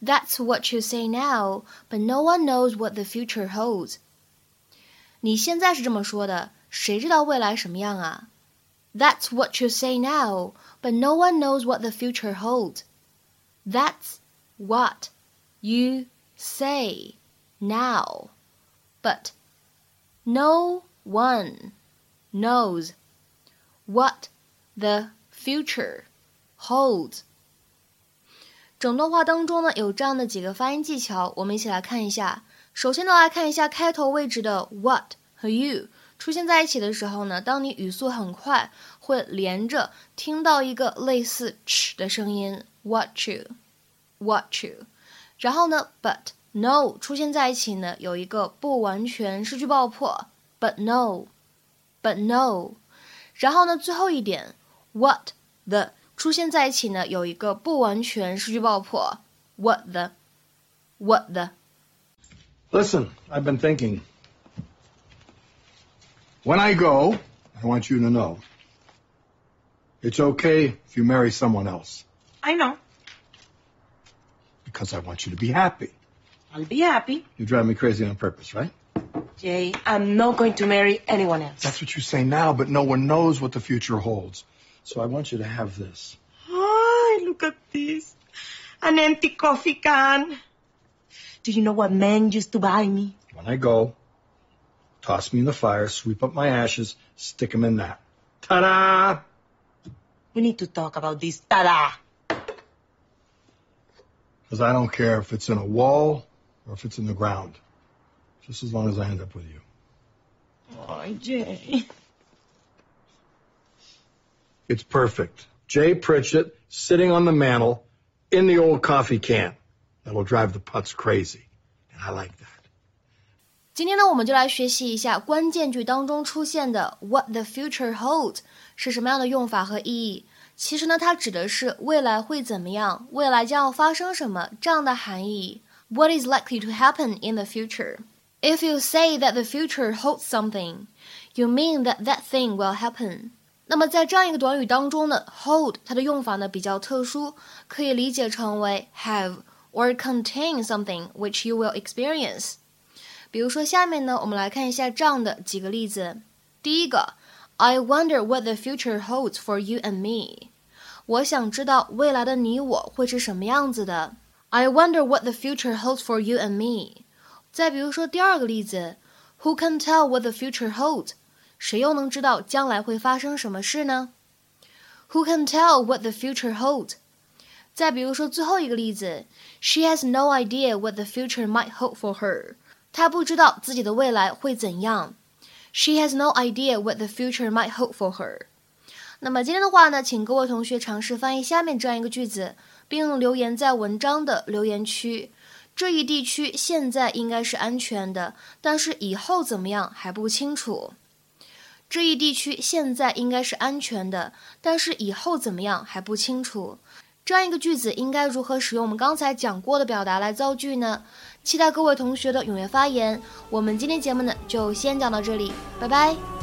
That's what you say now, but no one knows what the future holds. 你现在是这么说的，谁知道未来什么样啊？That's what you say now, but no one knows what the future holds. That's what you say now, but no one knows what the future holds. 整段话当中呢，有这样的几个发音技巧，我们一起来看一下。首先呢，来看一下开头位置的 what 和 you 出现在一起的时候呢，当你语速很快，会连着听到一个类似 ch 的声音，what you，what you。然后呢，but no 出现在一起呢，有一个不完全失去爆破，but no，but no。然后呢，最后一点 what the 出现在一起呢，有一个不完全失去爆破，what the，what the。 Listen, I've been thinking. When I go, I want you to know it's okay if you marry someone else I know. because I want you to be happy. I'll be happy. You drive me crazy on purpose, right? Jay, I'm not going to marry anyone else. That's what you say now, but no one knows what the future holds. So I want you to have this. Hi, look at this. An empty coffee can. Do you know what men used to buy me? When I go, toss me in the fire, sweep up my ashes, stick 'em in that. Ta-da! We need to talk about this. Ta-da! Because I don't care if it's in a wall or if it's in the ground. Just as long as I end up with you. Oh, Jay. It's perfect. Jay Pritchett sitting on the mantle in the old coffee can. That'll drive the putts crazy. And I like that. 今天呢，我们就来学习一下关键句当中出现的 "what the future holds" 是什么样的用法和意义。其实呢，它指的是未来会怎么样，未来将要发生什么这样的含义。What is likely to happen in the future? If you say that the future holds something, you mean that that thing will happen. 那么在这样一个短语当中呢，hold 它的用法呢比较特殊，可以理解成为 have or contain something which you will experience。比如说，下面呢，我们来看一下这样的几个例子。第一个，I wonder what the future holds for you and me。我想知道未来的你我会是什么样子的。I wonder what the future holds for you and me。再比如说第二个例子，Who can tell what the future holds？谁又能知道将来会发生什么事呢？Who can tell what the future holds？再比如说最后一个例子，She has no idea what the future might hold for her。她不知道自己的未来会怎样。She has no idea what the future might hold for her。那么今天的话呢，请各位同学尝试翻译下面这样一个句子，并留言在文章的留言区。这一地区现在应该是安全的，但是以后怎么样还不清楚。这一地区现在应该是安全的，但是以后怎么样还不清楚。这样一个句子应该如何使用我们刚才讲过的表达来造句呢？期待各位同学的踊跃发言。我们今天节目呢就先讲到这里，拜拜。